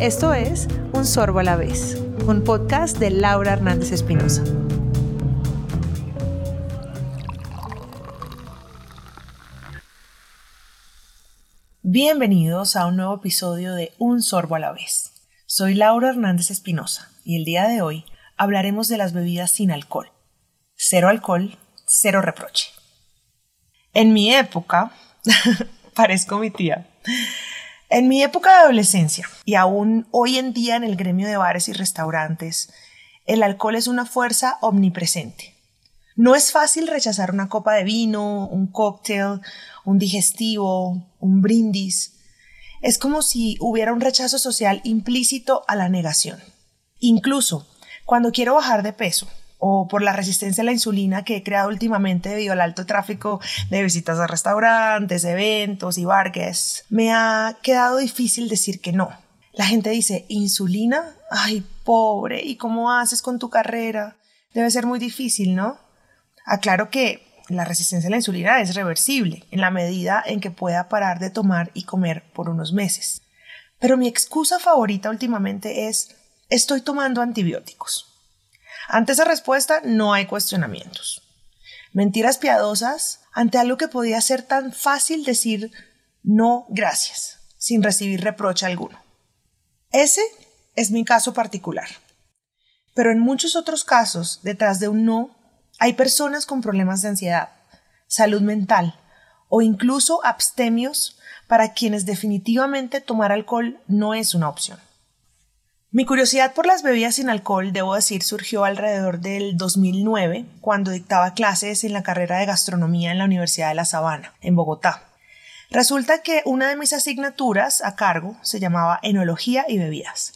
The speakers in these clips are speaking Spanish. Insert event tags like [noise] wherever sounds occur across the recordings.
Esto es Un Sorbo a la vez, un podcast de Laura Hernández Espinosa. Bienvenidos a un nuevo episodio de Un Sorbo a la vez. Soy Laura Hernández Espinosa y el día de hoy hablaremos de las bebidas sin alcohol. Cero alcohol, cero reproche. En mi época, [laughs] parezco mi tía, en mi época de adolescencia y aún hoy en día en el gremio de bares y restaurantes, el alcohol es una fuerza omnipresente. No es fácil rechazar una copa de vino, un cóctel, un digestivo, un brindis. Es como si hubiera un rechazo social implícito a la negación. Incluso cuando quiero bajar de peso, o por la resistencia a la insulina que he creado últimamente debido al alto tráfico de visitas a restaurantes, eventos y barques, me ha quedado difícil decir que no. La gente dice, ¿insulina? Ay, pobre, ¿y cómo haces con tu carrera? Debe ser muy difícil, ¿no? Aclaro que la resistencia a la insulina es reversible en la medida en que pueda parar de tomar y comer por unos meses. Pero mi excusa favorita últimamente es, estoy tomando antibióticos. Ante esa respuesta no hay cuestionamientos. Mentiras piadosas ante algo que podía ser tan fácil decir no gracias, sin recibir reproche alguno. Ese es mi caso particular. Pero en muchos otros casos, detrás de un no, hay personas con problemas de ansiedad, salud mental o incluso abstemios para quienes definitivamente tomar alcohol no es una opción. Mi curiosidad por las bebidas sin alcohol, debo decir, surgió alrededor del 2009, cuando dictaba clases en la carrera de gastronomía en la Universidad de La Sabana, en Bogotá. Resulta que una de mis asignaturas a cargo se llamaba Enología y Bebidas.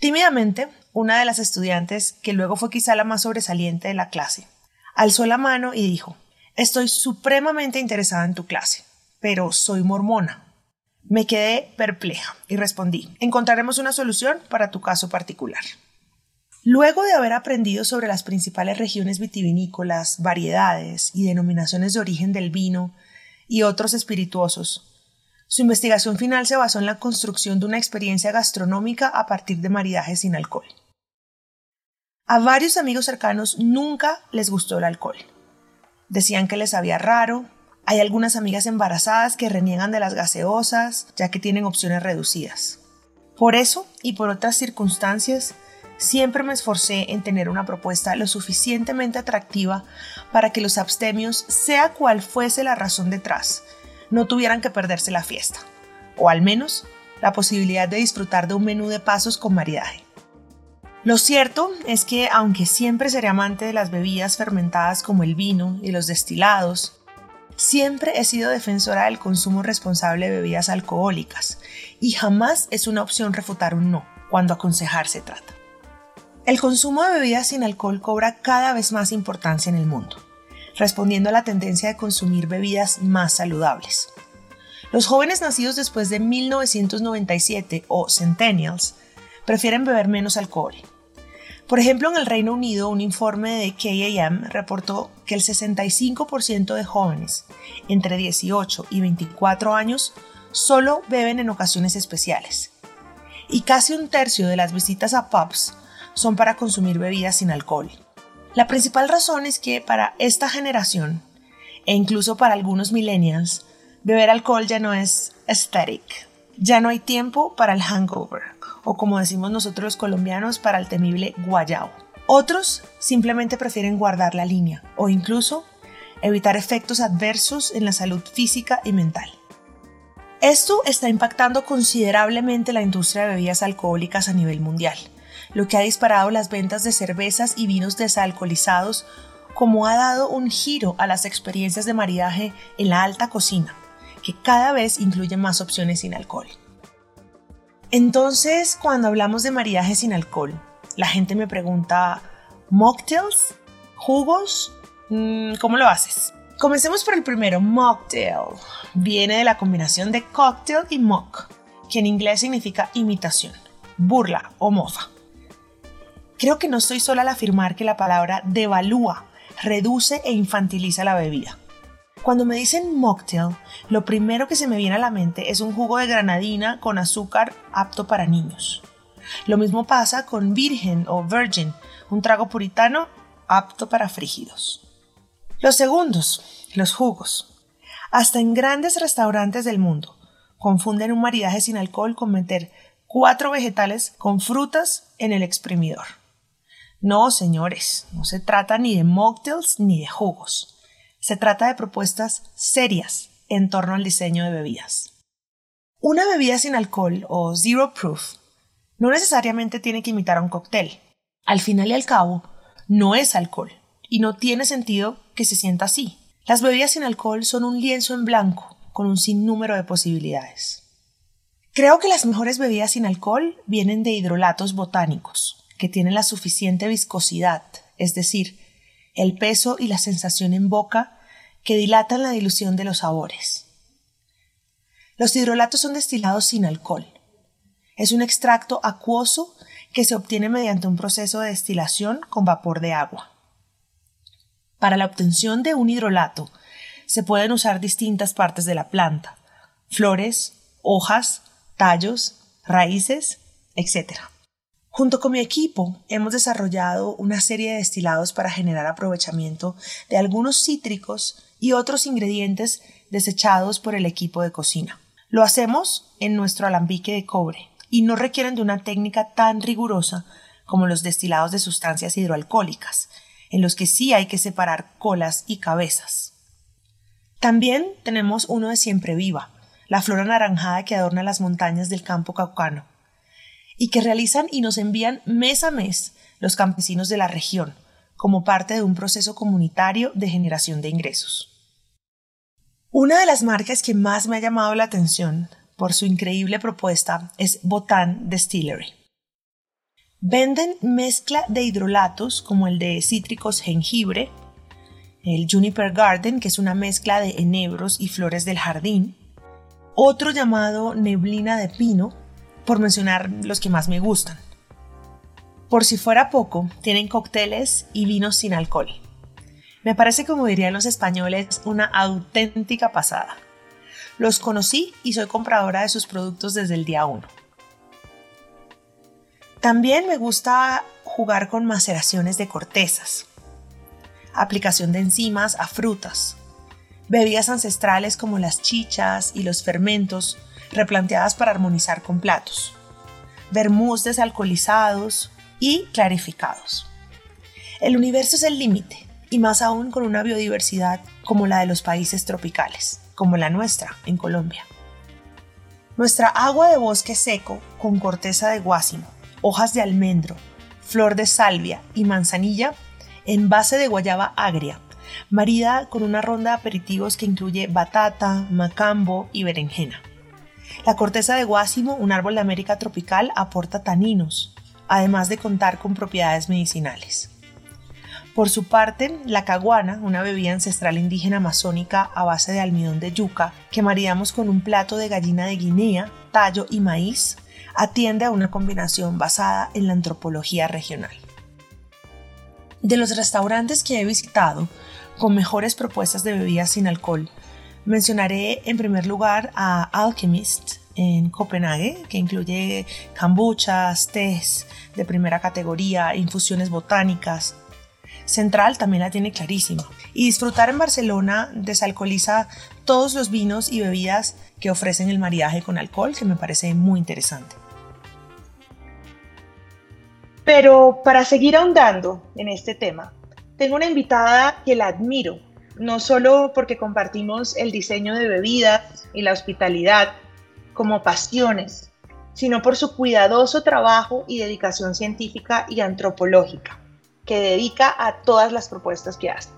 Tímidamente, una de las estudiantes, que luego fue quizá la más sobresaliente de la clase, alzó la mano y dijo, Estoy supremamente interesada en tu clase, pero soy mormona. Me quedé perpleja y respondí, encontraremos una solución para tu caso particular. Luego de haber aprendido sobre las principales regiones vitivinícolas, variedades y denominaciones de origen del vino y otros espirituosos, su investigación final se basó en la construcción de una experiencia gastronómica a partir de maridajes sin alcohol. A varios amigos cercanos nunca les gustó el alcohol. Decían que les sabía raro, hay algunas amigas embarazadas que reniegan de las gaseosas, ya que tienen opciones reducidas. Por eso y por otras circunstancias, siempre me esforcé en tener una propuesta lo suficientemente atractiva para que los abstemios, sea cual fuese la razón detrás, no tuvieran que perderse la fiesta, o al menos la posibilidad de disfrutar de un menú de pasos con maridaje. Lo cierto es que, aunque siempre seré amante de las bebidas fermentadas como el vino y los destilados, Siempre he sido defensora del consumo responsable de bebidas alcohólicas y jamás es una opción refutar un no cuando aconsejar se trata. El consumo de bebidas sin alcohol cobra cada vez más importancia en el mundo, respondiendo a la tendencia de consumir bebidas más saludables. Los jóvenes nacidos después de 1997 o centennials prefieren beber menos alcohol por ejemplo, en el Reino Unido, un informe de KAM reportó que el 65% de jóvenes entre 18 y 24 años solo beben en ocasiones especiales. Y casi un tercio de las visitas a pubs son para consumir bebidas sin alcohol. La principal razón es que para esta generación, e incluso para algunos millennials, beber alcohol ya no es aesthetic. Ya no hay tiempo para el hangover o como decimos nosotros los colombianos, para el temible guayao. Otros simplemente prefieren guardar la línea o incluso evitar efectos adversos en la salud física y mental. Esto está impactando considerablemente la industria de bebidas alcohólicas a nivel mundial, lo que ha disparado las ventas de cervezas y vinos desalcoholizados, como ha dado un giro a las experiencias de maridaje en la alta cocina, que cada vez incluyen más opciones sin alcohol. Entonces, cuando hablamos de maridaje sin alcohol, la gente me pregunta, ¿mocktails? ¿Jugos? Mm, ¿Cómo lo haces? Comencemos por el primero, mocktail. Viene de la combinación de cocktail y mock, que en inglés significa imitación, burla o mofa. Creo que no estoy sola al afirmar que la palabra devalúa, reduce e infantiliza la bebida. Cuando me dicen mocktail, lo primero que se me viene a la mente es un jugo de granadina con azúcar apto para niños. Lo mismo pasa con virgen o virgin, un trago puritano apto para frígidos. Los segundos, los jugos. Hasta en grandes restaurantes del mundo confunden un maridaje sin alcohol con meter cuatro vegetales con frutas en el exprimidor. No, señores, no se trata ni de mocktails ni de jugos. Se trata de propuestas serias en torno al diseño de bebidas. Una bebida sin alcohol o zero proof no necesariamente tiene que imitar a un cóctel. Al final y al cabo, no es alcohol y no tiene sentido que se sienta así. Las bebidas sin alcohol son un lienzo en blanco con un sinnúmero de posibilidades. Creo que las mejores bebidas sin alcohol vienen de hidrolatos botánicos, que tienen la suficiente viscosidad, es decir, el peso y la sensación en boca que dilatan la dilución de los sabores. Los hidrolatos son destilados sin alcohol. Es un extracto acuoso que se obtiene mediante un proceso de destilación con vapor de agua. Para la obtención de un hidrolato se pueden usar distintas partes de la planta, flores, hojas, tallos, raíces, etc. Junto con mi equipo hemos desarrollado una serie de destilados para generar aprovechamiento de algunos cítricos y otros ingredientes desechados por el equipo de cocina. Lo hacemos en nuestro alambique de cobre y no requieren de una técnica tan rigurosa como los destilados de sustancias hidroalcohólicas, en los que sí hay que separar colas y cabezas. También tenemos uno de siempre viva, la flor anaranjada que adorna las montañas del campo caucano, y que realizan y nos envían mes a mes los campesinos de la región, como parte de un proceso comunitario de generación de ingresos. Una de las marcas que más me ha llamado la atención por su increíble propuesta es Botan Distillery. Venden mezcla de hidrolatos como el de cítricos jengibre, el Juniper Garden, que es una mezcla de enebros y flores del jardín, otro llamado neblina de pino, por mencionar los que más me gustan. Por si fuera poco, tienen cócteles y vinos sin alcohol. Me parece, como dirían los españoles, una auténtica pasada. Los conocí y soy compradora de sus productos desde el día 1. También me gusta jugar con maceraciones de cortezas, aplicación de enzimas a frutas, bebidas ancestrales como las chichas y los fermentos replanteadas para armonizar con platos, vermús desalcoholizados, y clarificados. El universo es el límite, y más aún con una biodiversidad como la de los países tropicales, como la nuestra en Colombia. Nuestra agua de bosque seco con corteza de guásimo, hojas de almendro, flor de salvia y manzanilla en base de guayaba agria, marida con una ronda de aperitivos que incluye batata, macambo y berenjena. La corteza de guásimo, un árbol de América tropical, aporta taninos, además de contar con propiedades medicinales. Por su parte, la caguana, una bebida ancestral indígena amazónica a base de almidón de yuca que maridamos con un plato de gallina de Guinea, tallo y maíz, atiende a una combinación basada en la antropología regional. De los restaurantes que he visitado con mejores propuestas de bebidas sin alcohol, mencionaré en primer lugar a Alchemist en Copenhague, que incluye kombuchas, tés de primera categoría, infusiones botánicas. Central también la tiene clarísima. Y disfrutar en Barcelona desalcoholiza todos los vinos y bebidas que ofrecen el maridaje con alcohol, que me parece muy interesante. Pero para seguir ahondando en este tema, tengo una invitada que la admiro, no solo porque compartimos el diseño de bebidas y la hospitalidad, como pasiones, sino por su cuidadoso trabajo y dedicación científica y antropológica, que dedica a todas las propuestas que hace.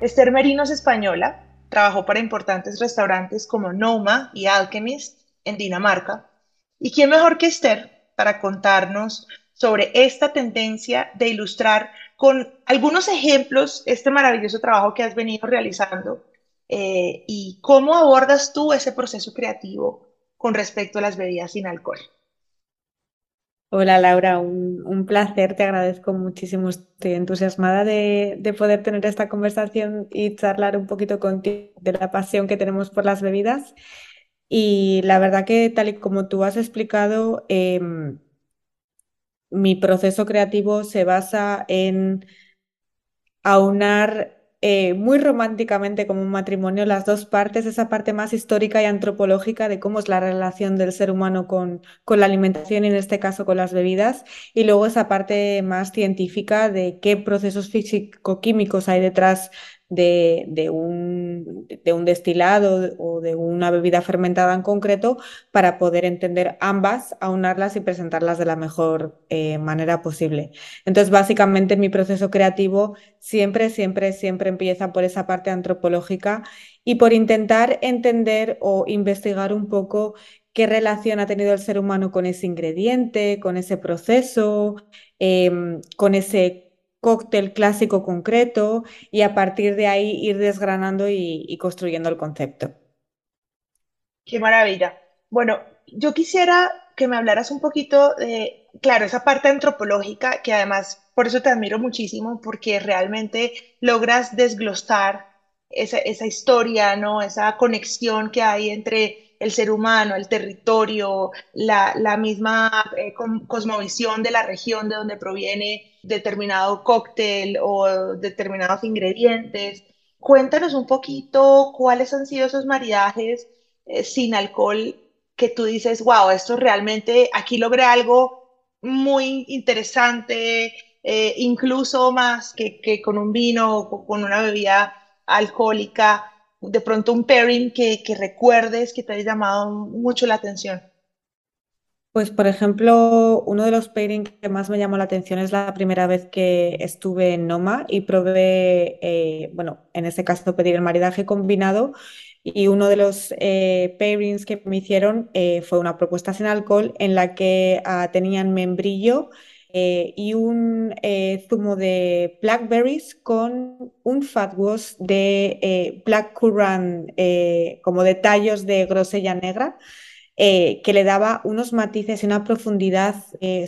Esther Merino es española, trabajó para importantes restaurantes como Noma y Alchemist en Dinamarca. ¿Y quién mejor que Esther para contarnos sobre esta tendencia de ilustrar con algunos ejemplos este maravilloso trabajo que has venido realizando eh, y cómo abordas tú ese proceso creativo con respecto a las bebidas sin alcohol. Hola Laura, un, un placer, te agradezco muchísimo. Estoy entusiasmada de, de poder tener esta conversación y charlar un poquito contigo de la pasión que tenemos por las bebidas. Y la verdad que tal y como tú has explicado, em, mi proceso creativo se basa en aunar eh, muy románticamente como un matrimonio las dos partes, esa parte más histórica y antropológica de cómo es la relación del ser humano con, con la alimentación y en este caso con las bebidas, y luego esa parte más científica de qué procesos físico-químicos hay detrás de, de, un, de, un, destilado o de una bebida fermentada en concreto para poder entender ambas, aunarlas y presentarlas de la mejor eh, manera posible. Entonces, básicamente mi proceso creativo siempre, siempre, siempre empieza por esa parte antropológica y por intentar entender o investigar un poco qué relación ha tenido el ser humano con ese ingrediente, con ese proceso, eh, con ese cóctel clásico concreto y a partir de ahí ir desgranando y, construyendo el concepto. Qué maravilla. Bueno, yo quisiera que me hablaras un poquito de, claro, esa parte antropológica, que además por eso te admiro muchísimo, porque realmente logras desglosar esa, esa historia, ¿no? Esa conexión que hay entre el ser humano, el territorio, la, la misma eh, cosmovisión de la región de donde proviene determinado cóctel o determinados ingredientes. Cuéntanos un poquito cuáles han sido esos maridajes eh, sin alcohol que tú dices, wow, esto realmente, aquí logré algo muy interesante, eh, incluso más que, que, con un vino o con una bebida alcohólica, de pronto un pairing que, que recuerdes que te haya llamado mucho la atención. Pues, por ejemplo, uno de los pairings que más me llamó la atención es la primera vez que estuve en Noma y probé, eh, bueno, en ese caso pedir el maridaje combinado y uno de los eh, pairings que me hicieron eh, fue una propuesta sin alcohol en la que ah, tenían membrillo eh, y un eh, zumo de blackberries con un fat wash de eh, black currant, como de tallos de grosella negra. que le daba unos matices y una profundidad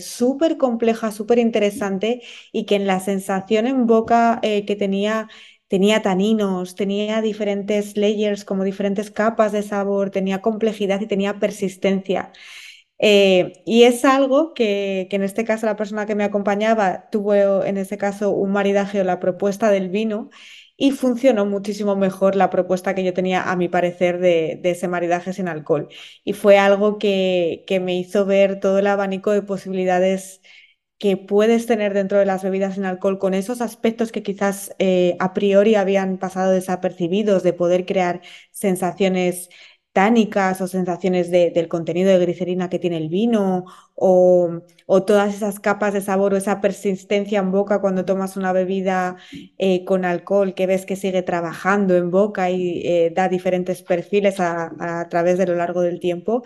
súper compleja, súper interesante y que en la sensación en boca que tenía tenía taninos, tenía diferentes layers, como diferentes capas de sabor, tenía complejidad y tenía persistencia. Eh, y es algo que, en este caso la persona que me acompañaba tuvo en ese caso un maridaje o la propuesta del vino y funcionó muchísimo mejor la propuesta que yo tenía a mi parecer de, ese maridaje sin alcohol. Y fue algo que, que, me hizo ver todo el abanico de posibilidades que puedes tener dentro de las bebidas sin alcohol con esos aspectos que quizás eh, a priori habían pasado desapercibidos de poder crear sensaciones tánicas o sensaciones de, del contenido de glicerina que tiene el vino o, todas esas capas de sabor o esa persistencia en boca cuando tomas una bebida eh, con alcohol que ves que sigue trabajando en boca y eh, da diferentes perfiles a, través de lo largo del tiempo.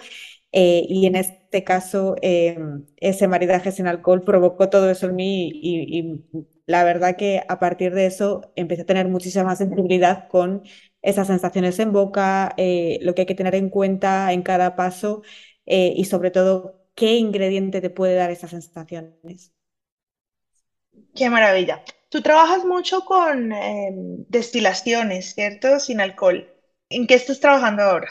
Eh, y en este caso, em, ese maridaje sin alcohol provocó todo eso en mí y, y la verdad que a partir de eso empecé a tener muchísima sensibilidad con esas sensaciones en boca, eh, lo que hay que tener en cuenta en cada paso eh, y sobre todo qué ingrediente te puede dar esas sensaciones. Qué maravilla. Tú trabajas mucho con eh, destilaciones, ¿cierto? Sin alcohol. ¿En qué estás trabajando ahora?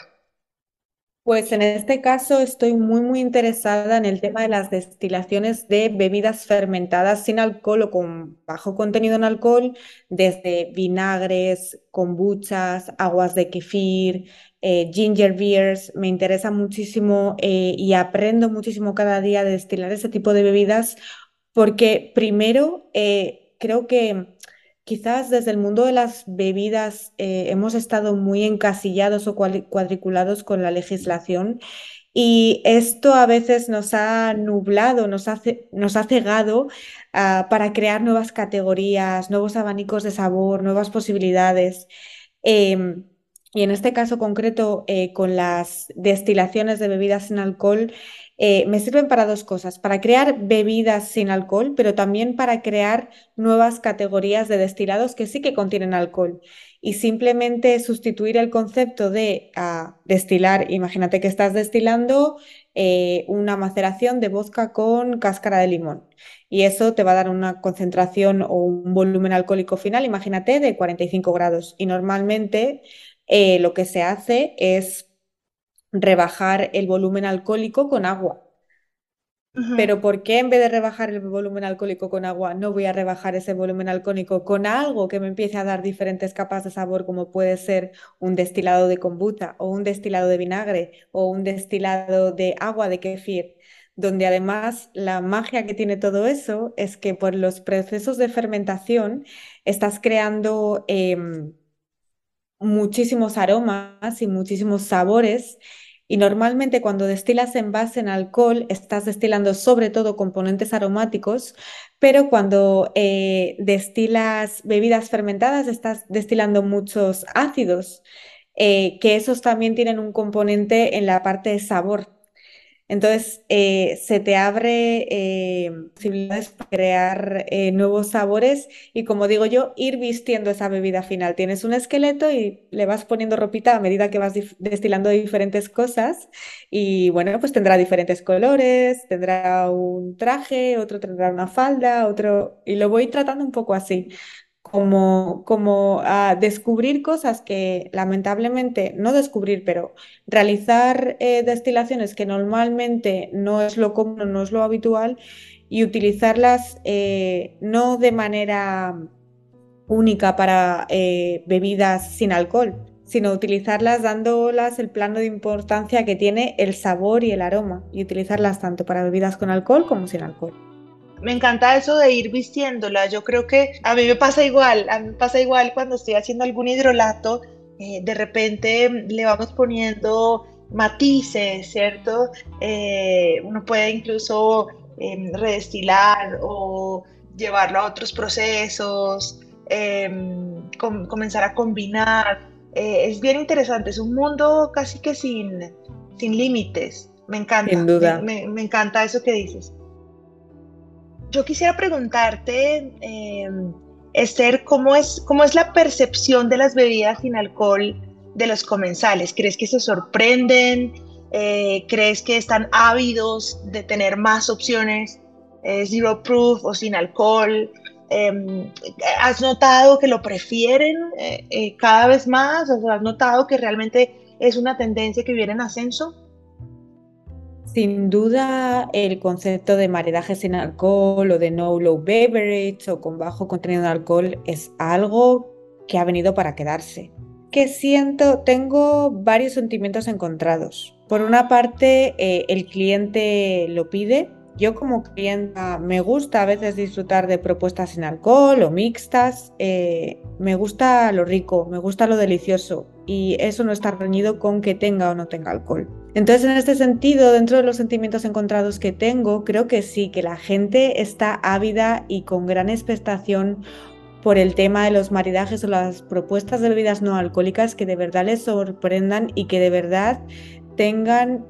Pues en este caso estoy muy, muy interesada en el tema de las destilaciones de bebidas fermentadas sin alcohol o con bajo contenido en alcohol, desde vinagres, kombuchas, aguas de kefir, eh, ginger beers. Me interesa muchísimo eh, y aprendo muchísimo cada día de destilar ese tipo de bebidas porque primero eh, creo que Quizás desde el mundo de las bebidas eh, hemos estado muy encasillados o cuadriculados con la legislación y esto a veces nos ha nublado, nos ha, cegado uh, para crear nuevas categorías, nuevos abanicos de sabor, nuevas posibilidades. Eh, y en este caso concreto, eh, con las destilaciones de bebidas sin alcohol, eh, me sirven para dos cosas, para crear bebidas sin alcohol, pero también para crear nuevas categorías de destilados que sí que contienen alcohol. Y simplemente sustituir el concepto de uh, destilar, imagínate que estás destilando eh, una maceración de vodka con cáscara de limón. Y eso te va a dar una concentración o un volumen alcohólico final, imagínate, de 45 grados. Y normalmente eh, lo que se hace es rebajar el volumen alcohólico con agua. Pero ¿por qué en vez de rebajar el volumen alcohólico con agua, no voy a rebajar ese volumen alcohólico con algo que me empiece a dar diferentes capas de sabor, como puede ser un destilado de kombucha o un destilado de vinagre o un destilado de agua de kefir? Donde además la magia que tiene todo eso es que por los procesos de fermentación estás creando em, muchísimos aromas y muchísimos sabores y normalmente cuando destilas en base en alcohol, estás destilando sobre todo componentes aromáticos, pero cuando eh, destilas bebidas fermentadas, estás destilando muchos ácidos, eh, que esos también tienen un componente en la parte de sabor. Entonces, eh, se te abre eh, posibilidades para crear eh, nuevos sabores y, como digo yo, ir vistiendo esa bebida final. Tienes un esqueleto y le vas poniendo ropita a medida que vas destilando diferentes cosas y, bueno, pues tendrá diferentes colores, tendrá un traje, otro tendrá una falda, otro... Y lo voy tratando un poco así como, como a descubrir cosas que lamentablemente, no descubrir, pero realizar eh, destilaciones que normalmente no es lo común, no es lo habitual, y utilizarlas eh, no de manera única para eh, bebidas sin alcohol, sino utilizarlas dándolas el plano de importancia que tiene el sabor y el aroma, y utilizarlas tanto para bebidas con alcohol como sin alcohol. Me encanta eso de ir vistiéndola. Yo creo que a mí me pasa igual. A mí me pasa igual cuando estoy haciendo algún hidrolato. Eh, de repente le vamos poniendo matices, ¿cierto? Eh, uno puede incluso em, redestilar o llevarlo a otros procesos, em, comenzar a combinar. Eh, es bien interesante, es un mundo casi que sin, sin límites. Me encanta. Sin duda. me encanta eso que dices. Yo quisiera preguntarte, eh, Esther, ¿cómo es, ¿cómo es la percepción de las bebidas sin alcohol de los comensales? ¿Crees que se sorprenden? Eh, ¿Crees que están ávidos de tener más opciones eh, zero proof o sin alcohol? Em, ¿Has notado que lo prefieren cada vez más? ¿Has notado que realmente es una tendencia que viene en ascenso? Sin duda, el concepto de maridaje sin alcohol o de no low beverage o con bajo contenido de alcohol es algo que ha venido para quedarse. Que siento, tengo varios sentimientos encontrados. Por una parte, eh, el cliente lo pide. Yo como clienta me gusta a veces disfrutar de propuestas sin alcohol o mixtas. Eh, me gusta lo rico, me gusta lo delicioso y eso no está reñido con que tenga o no tenga alcohol. Entonces, en este sentido, dentro de los sentimientos encontrados que tengo, creo que sí, que la gente está ávida y con gran expectación por el tema de los maridajes o las propuestas de bebidas no alcohólicas que de verdad les sorprendan y que de verdad tengan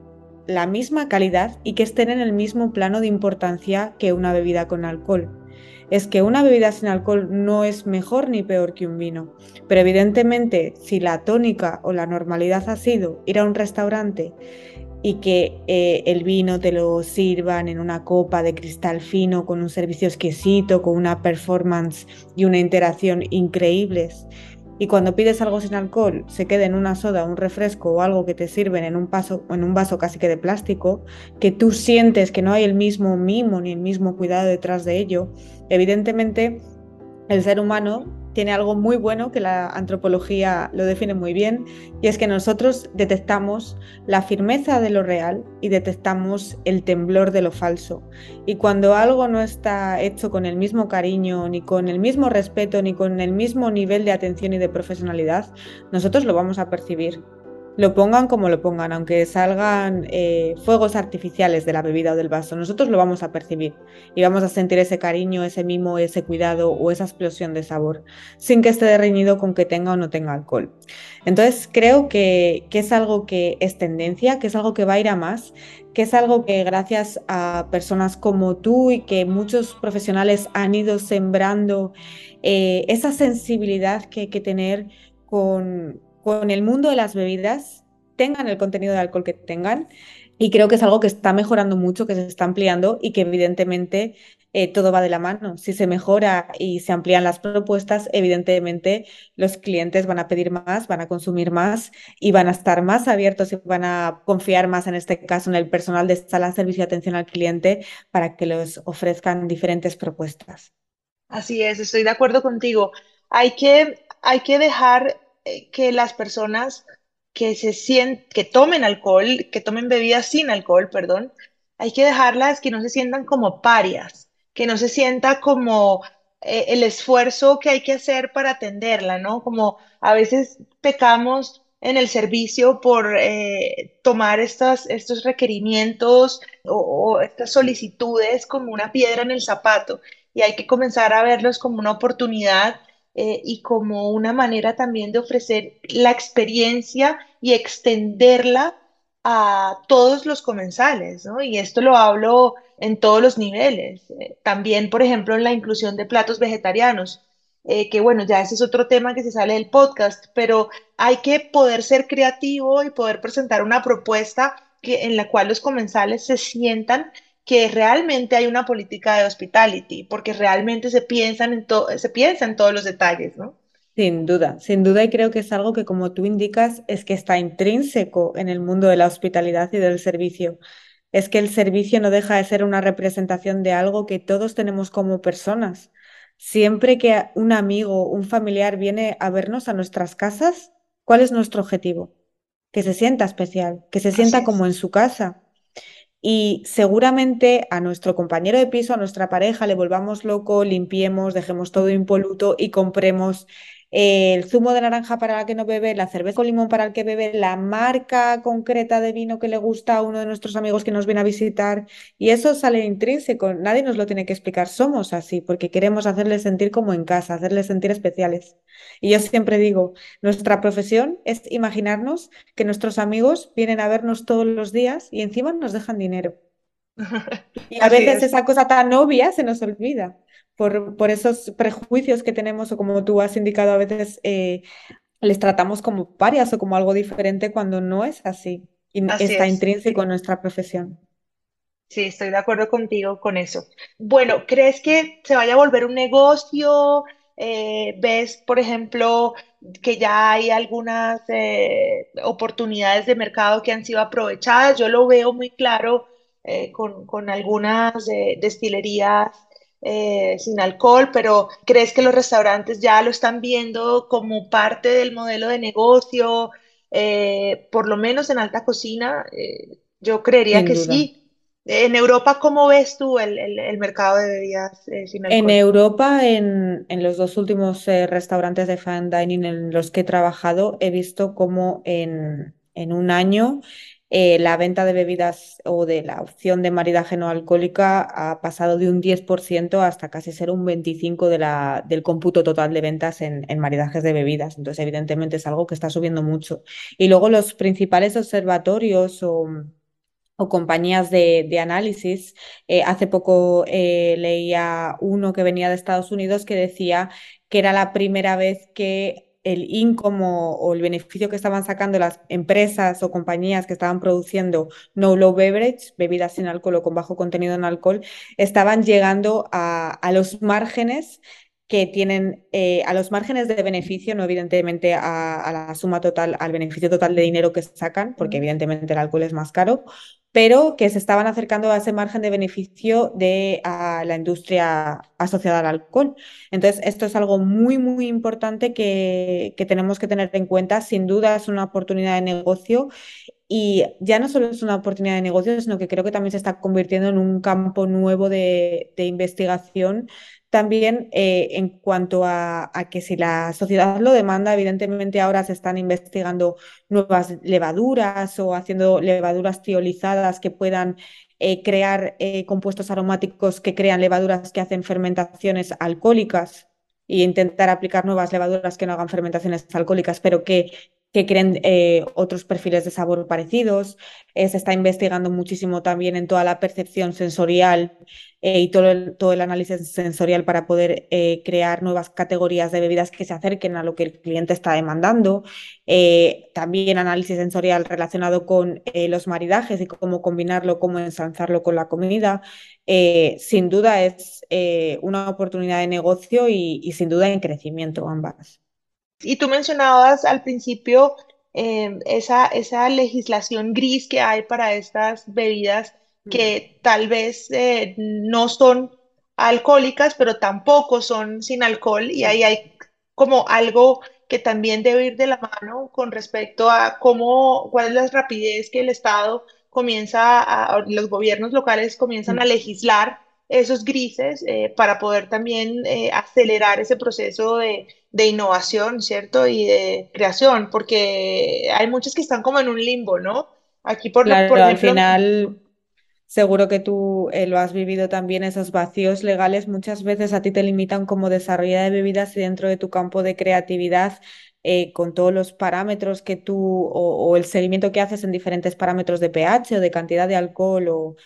la misma calidad y que estén en el mismo plano de importancia que una bebida con alcohol es que una bebida sin alcohol no es mejor ni peor que un vino. Pero evidentemente, si la tónica o la normalidad ha sido ir a un restaurante y que eh, el vino te lo sirvan en una copa de cristal fino, con un servicio exquisito, con una performance y una interacción increíbles, y cuando pides algo sin alcohol se quede en una soda, un refresco o algo que te sirven en un, paso, en un vaso casi que de plástico, que tú sientes que no hay el mismo mimo ni el mismo cuidado detrás de ello, evidentemente el ser humano tiene algo muy bueno que la antropología lo define muy bien, y es que nosotros detectamos la firmeza de lo real y detectamos el temblor de lo falso. Y cuando algo no está hecho con el mismo cariño, ni con el mismo respeto, ni con el mismo nivel de atención y de profesionalidad, nosotros lo vamos a percibir lo pongan como lo pongan, aunque salgan eh, fuegos artificiales de la bebida o del vaso, nosotros lo vamos a percibir y vamos a sentir ese cariño, ese mimo, ese cuidado o esa explosión de sabor, sin que esté reñido con que tenga o no tenga alcohol. Entonces creo que, que es algo que es tendencia, que es algo que va a ir a más, que es algo que gracias a personas como tú y que muchos profesionales han ido sembrando eh, esa sensibilidad que hay que tener con, con el mundo de las bebidas, tengan el contenido de alcohol que tengan, Y creo que es algo que está mejorando mucho, que se está ampliando y que evidentemente eh, todo va de la mano. Si se mejora y se amplían las propuestas, evidentemente los clientes van a pedir más, van a consumir más y van a estar más abiertos y van a confiar más, en este caso, en el personal de sala, servicio y atención al cliente para que les ofrezcan diferentes propuestas. Así es, estoy de acuerdo contigo. Hay que, hay que dejar que las personas que se sienten, que tomen alcohol, que tomen bebidas sin alcohol, perdón, hay que dejarlas que no se sientan como parias, que no se sienta como eh, el esfuerzo que hay que hacer para atenderla, ¿no? Como a veces pecamos en el servicio por eh, tomar estas, estos requerimientos o estas solicitudes como una piedra en el zapato y hay que comenzar a verlos como una oportunidad eh, y como una manera también de ofrecer la experiencia y extenderla a todos los comensales, ¿no? Y esto lo hablo en todos los niveles. Eh, también, por ejemplo, en la inclusión de platos vegetarianos, eh, que bueno, ya ese es otro tema que se sale del podcast, pero hay que poder ser creativo y poder presentar una propuesta que, en la cual los comensales se sientan que realmente hay una política de hospitality, porque realmente se, piensan en se piensa en todos los detalles, ¿no? Sin duda, sin duda, y creo que es algo que, como tú indicas, es que está intrínseco en el mundo de la hospitalidad y del servicio. Es que el servicio no deja de ser una representación de algo que todos tenemos como personas. Siempre que un amigo, un familiar viene a vernos a nuestras casas, ¿cuál es nuestro objetivo? Que se sienta especial, que se sienta como en su casa, y seguramente a nuestro compañero de piso, a nuestra pareja, le volvamos loco, limpiemos, dejemos todo impoluto y compremos el zumo de naranja para el que no bebe, la cerveza con limón para el que bebe, la marca concreta de vino que le gusta a uno de nuestros amigos que nos viene a visitar. Y eso sale intrínseco, nadie nos lo tiene que explicar, somos así, porque queremos hacerles sentir como en casa, hacerles sentir especiales. Y yo siempre digo, nuestra profesión es imaginarnos que nuestros amigos vienen a vernos todos los días y encima nos dejan dinero. [laughs] Y a veces esa cosa tan obvia se nos olvida por, esos prejuicios que tenemos o como tú has indicado a veces eh, les tratamos como parias o como algo diferente cuando no es así y está intrínseco en nuestra profesión. Sí, estoy de acuerdo contigo con eso. Bueno, ¿crees que se vaya a volver un negocio? Eh, ¿ves, por ejemplo, que ya hay algunas eh, oportunidades de mercado que han sido aprovechadas? Yo lo veo muy claro con, con, algunas destilerías eh, sin alcohol, pero ¿crees que los restaurantes ya lo están viendo como parte del modelo de negocio? Eh, por lo menos en alta cocina, eh, yo creería que sí. En Europa, ¿cómo ves tú el, mercado de bebidas sin alcohol? En Europa, en, los dos últimos restaurantes de fine dining en los que he trabajado, he visto cómo en, en un año eh, la venta de bebidas o de la opción de maridaje no alcohólica ha pasado de un 10% hasta casi ser un 25% de la, del cómputo total de ventas en, maridajes de bebidas. Entonces, evidentemente es algo que está subiendo mucho. Y luego los principales observatorios o, compañías de, análisis. Eh, hace poco eh, leía uno que venía de Estados Unidos que decía que era la primera vez que el income o el beneficio que estaban sacando las empresas o compañías que estaban produciendo no low beverage, bebidas sin alcohol o con bajo contenido en alcohol, estaban llegando a, los márgenes que tienen eh, a los márgenes de beneficio, no evidentemente a, la suma total, al beneficio total de dinero que sacan, porque evidentemente el alcohol es más caro, pero que se estaban acercando a ese margen de beneficio de la industria asociada al alcohol. Entonces, esto es algo muy, muy importante que, tenemos que tener en cuenta. Sin duda es una oportunidad de negocio y ya no solo es una oportunidad de negocio, sino que creo que también se está convirtiendo en un campo nuevo de, de investigación también eh, en cuanto a, que si la sociedad lo demanda, evidentemente ahora se están investigando nuevas levaduras o haciendo levaduras tiolizadas que puedan eh, crear eh, compuestos aromáticos que crean levaduras que hacen fermentaciones alcohólicas e intentar aplicar nuevas levaduras que no hagan fermentaciones alcohólicas, pero que que creen eh, otros perfiles de sabor parecidos. Eh, se está investigando muchísimo también en toda la percepción sensorial eh, y todo el, todo el, análisis sensorial para poder crear nuevas categorías de bebidas que se acerquen a lo que el cliente está demandando. también análisis sensorial relacionado con los maridajes y cómo combinarlo, cómo ensalzarlo con la comida. sin duda es una oportunidad de negocio y sin duda en crecimiento ambas. Y tú mencionabas al principio em, esa, esa legislación gris que hay para estas bebidas que tal vez eh, no son alcohólicas, pero tampoco son sin alcohol. Y ahí hay como algo que también debe ir de la mano con respecto a cómo, cuál es la rapidez que el Estado comienza a, los gobiernos locales comienzan a legislar esos grises eh, para poder también eh, acelerar ese proceso de, innovación, ¿cierto? Y de creación, porque hay muchos que están como en un limbo, ¿no? Aquí por, ejemplo... Al final, seguro que tú eh, lo has vivido también, esos vacíos legales muchas veces a ti te limitan como desarrollo de bebidas y dentro de tu campo de creatividad. con todos los parámetros que tú o, o, el seguimiento que haces en diferentes parámetros de pH o de cantidad de alcohol o,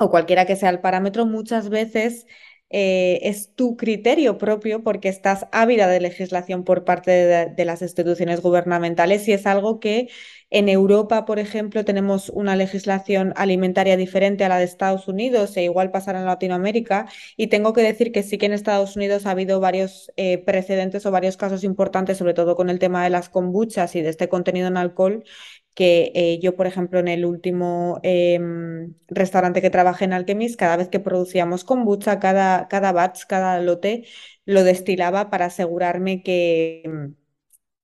o cualquiera que sea el parámetro, muchas veces eh, es tu criterio propio porque estás ávida de legislación por parte de, las instituciones gubernamentales y es algo que en Europa, por ejemplo, tenemos una legislación alimentaria diferente a la de Estados Unidos e igual pasará en Latinoamérica. Y tengo que decir que sí que en Estados Unidos ha habido varios eh, precedentes o varios casos importantes, sobre todo con el tema de las kombuchas y de este contenido en alcohol, que eh, yo, por ejemplo, en el último em, restaurante que trabajé en Alchemist, cada vez que producíamos kombucha, cada, cada batch, cada lote, lo destilaba para asegurarme que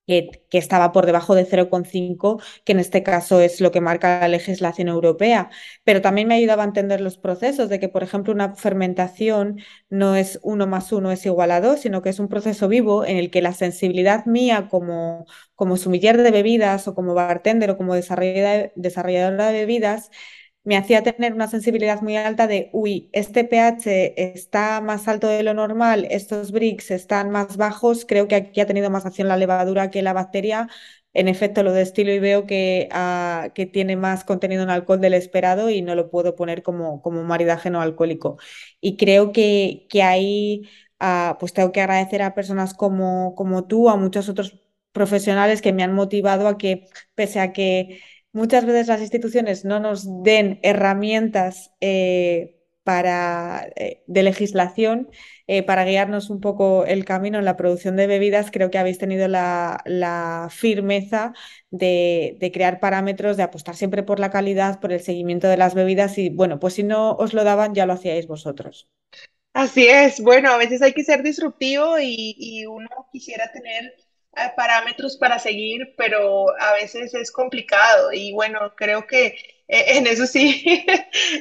que, estaba por debajo de 0,5, que en este caso es lo que marca la legislación europea. Pero también me ayudaba a entender los procesos de que, por ejemplo, una fermentación no es uno más uno es igual a dos, sino que es un proceso vivo en el que la sensibilidad mía como, como sumiller de bebidas o como bartender o como desarrolladora de bebidas me hacía tener una sensibilidad muy alta de, uy, este pH está más alto de lo normal, estos bricks están más bajos, creo que aquí ha tenido más acción la levadura que la bacteria. En efecto, lo destilo y veo que, ah, que tiene más contenido en alcohol del esperado y no lo puedo poner como, como maridaje no alcohólico. Y creo que, que ahí ah, pues tengo que agradecer a personas como, como tú, a muchos otros profesionales que me han motivado a que, pese a que muchas veces las instituciones no nos den herramientas eh, eh, de legislación eh, para guiarnos un poco el camino en la producción de bebidas, creo que habéis tenido la, firmeza de, crear parámetros, de apostar siempre por la calidad, por el seguimiento de las bebidas y bueno, pues si no os lo daban ya lo hacíais vosotros. Así es, bueno, a veces hay que ser disruptivo y uno quisiera tener parámetros para seguir, pero a veces es complicado y bueno, creo que eh, [laughs] en eso sí,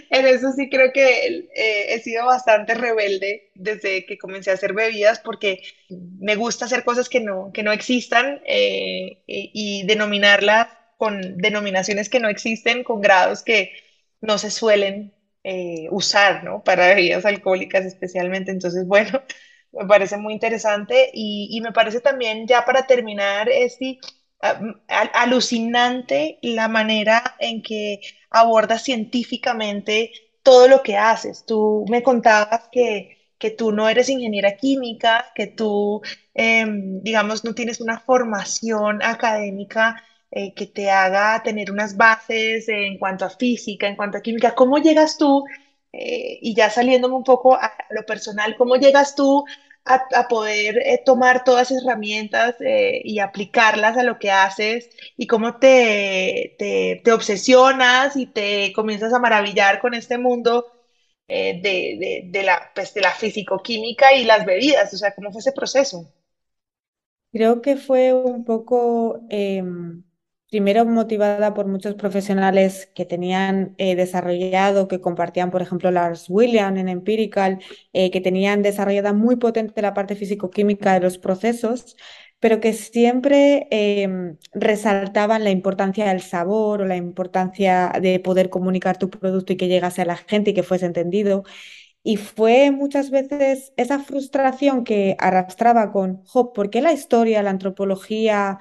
en eso sí creo que eh, he sido bastante rebelde desde que comencé a hacer bebidas porque me gusta hacer cosas que no, que no existan eh, y denominarlas con denominaciones que no existen, con grados que no se suelen usar, ¿no? Para bebidas alcohólicas especialmente. Entonces, bueno, me parece muy interesante y, me parece también, ya para terminar, este, alucinante la manera en que abordas científicamente todo lo que haces. Tú me contabas que, que tú no eres ingeniera química, que tú, em, digamos, no tienes una formación académica eh, que te haga tener unas bases en cuanto a física, en cuanto a química. ¿Cómo llegas tú? Eh, y ya saliéndome un poco a lo personal, ¿cómo llegas tú a, poder eh, tomar todas esas herramientas eh, y aplicarlas a lo que haces y cómo te, te, obsesionas y te comienzas a maravillar con este mundo de, de, la, pues, de la y las bebidas, o sea, ¿cómo fue ese proceso? Creo que fue un poco... Em, primero motivada por muchos profesionales que tenían eh, desarrollado, que compartían, por ejemplo, Lars William en Empirical, eh, que tenían desarrollada muy potente la parte físico-química de los procesos, pero que siempre em, resaltaban la importancia del sabor o la importancia de poder comunicar tu producto y que llegase a la gente y que fuese entendido. Y fue muchas veces esa frustración que arrastraba con, ¿por qué la historia, la antropología,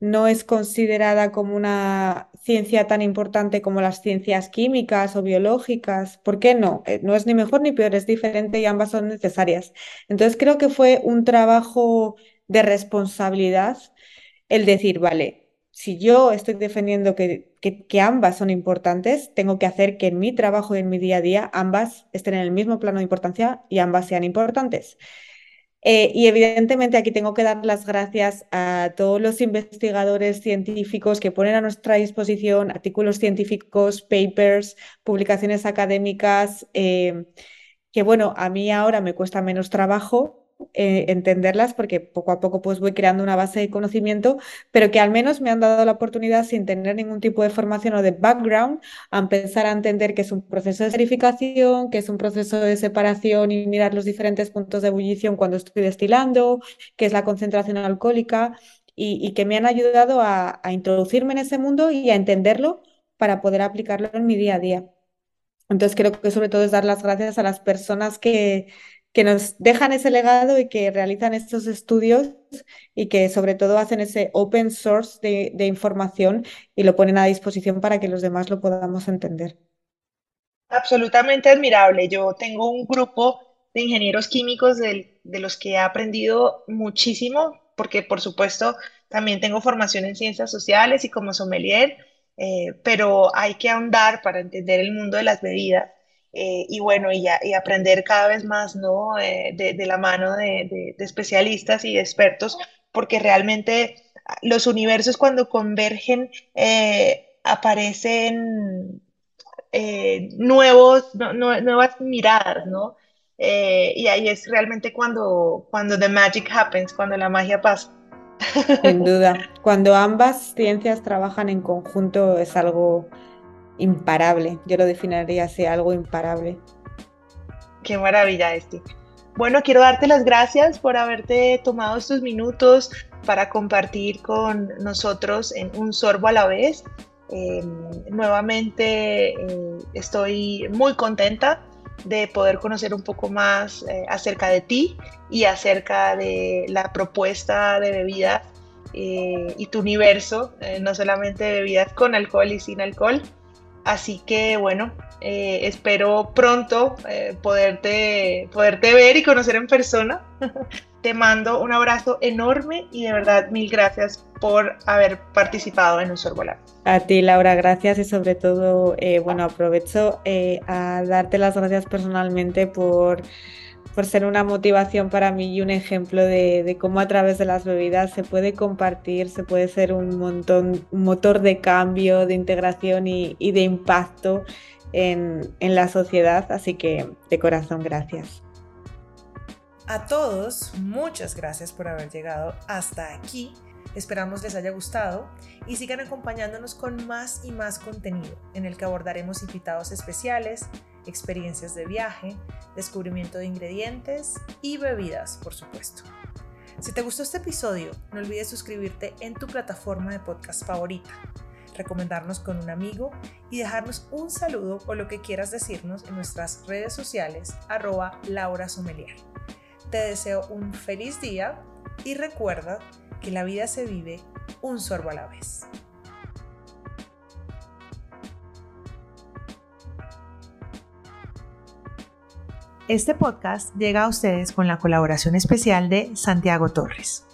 no es considerada como una ciencia tan importante como las ciencias químicas o biológicas. ¿Por qué no? Eh, no es ni mejor ni peor, es diferente y ambas son necesarias. Entonces creo que fue un trabajo de responsabilidad el decir, vale, si yo estoy defendiendo que, que, ambas son importantes, tengo que hacer que en mi trabajo y en mi día a día ambas estén en el mismo plano de importancia y ambas sean importantes. Eh, y evidentemente aquí tengo que dar las gracias a todos los investigadores científicos que ponen a nuestra disposición artículos científicos, papers, publicaciones académicas, eh, que bueno, a mí ahora me cuesta menos trabajo eh, entenderlas porque poco a poco pues voy creando una base de conocimiento, pero que al menos me han dado la oportunidad sin tener ningún tipo de formación o de background a empezar a entender que es un proceso de serificación, que es un proceso de separación y mirar los diferentes puntos de ebullición cuando estoy destilando, que es la concentración alcohólica y, que me han ayudado a introducirme en ese mundo y a entenderlo para poder aplicarlo en mi día a día. Entonces creo que sobre todo es dar las gracias a las personas que, que nos dejan ese legado y que realizan estos estudios y que sobre todo hacen ese open source de, información y lo ponen a disposición para que los demás lo podamos entender. Absolutamente admirable. Yo tengo un grupo de ingenieros químicos de, los que he aprendido muchísimo, porque por supuesto también tengo formación en ciencias sociales y como sommelier, eh, pero hay que ahondar para entender el mundo de las bebidas eh, y bueno, y, aprender cada vez más, ¿no? Eh, de, la mano de, especialistas y de expertos, porque realmente los universos cuando convergen eh, aparecen nuevos, nuevas miradas, ¿no? y ahí es realmente cuando, cuando the magic happens, cuando la magia pasa. Sin duda, [laughs] cuando ambas ciencias trabajan en conjunto es algo imparable. Yo lo definiría así, algo imparable. Qué maravilla, este. Bueno, quiero darte las gracias por haberte tomado estos minutos para compartir con nosotros en un sorbo a la vez. Em, nuevamente eh, estoy muy contenta de poder conocer un poco más eh, acerca de ti y acerca de la propuesta de bebidas eh, y tu universo, no solamente de bebidas con alcohol y sin alcohol, Así que bueno, eh, espero pronto eh, poderte, poderte ver y conocer en persona. [laughs] Te mando un abrazo enorme y de verdad mil gracias por haber participado en un Sorbolar. A ti, Laura, gracias y sobre todo, eh, bueno, aprovecho a darte las gracias personalmente por por ser una motivación para mí y un ejemplo de, cómo a través de las bebidas se puede compartir, se puede ser un montón, un motor de cambio, de integración y, de impacto en, en la sociedad. Así que de corazón, gracias. A todos, muchas gracias por haber llegado hasta aquí. Esperamos les haya gustado y sigan acompañándonos con más y más contenido en el que abordaremos invitados especiales, experiencias de viaje, descubrimiento de ingredientes y bebidas, por supuesto. Si te gustó este episodio, no olvides suscribirte en tu plataforma de podcast favorita, recomendarnos con un amigo y dejarnos un saludo o lo que quieras decirnos en nuestras redes sociales arroba Laura Sommelier. Te deseo un feliz día y recuerda que la vida se vive un sorbo a la vez. Este podcast llega a ustedes con la colaboración especial de Santiago Torres.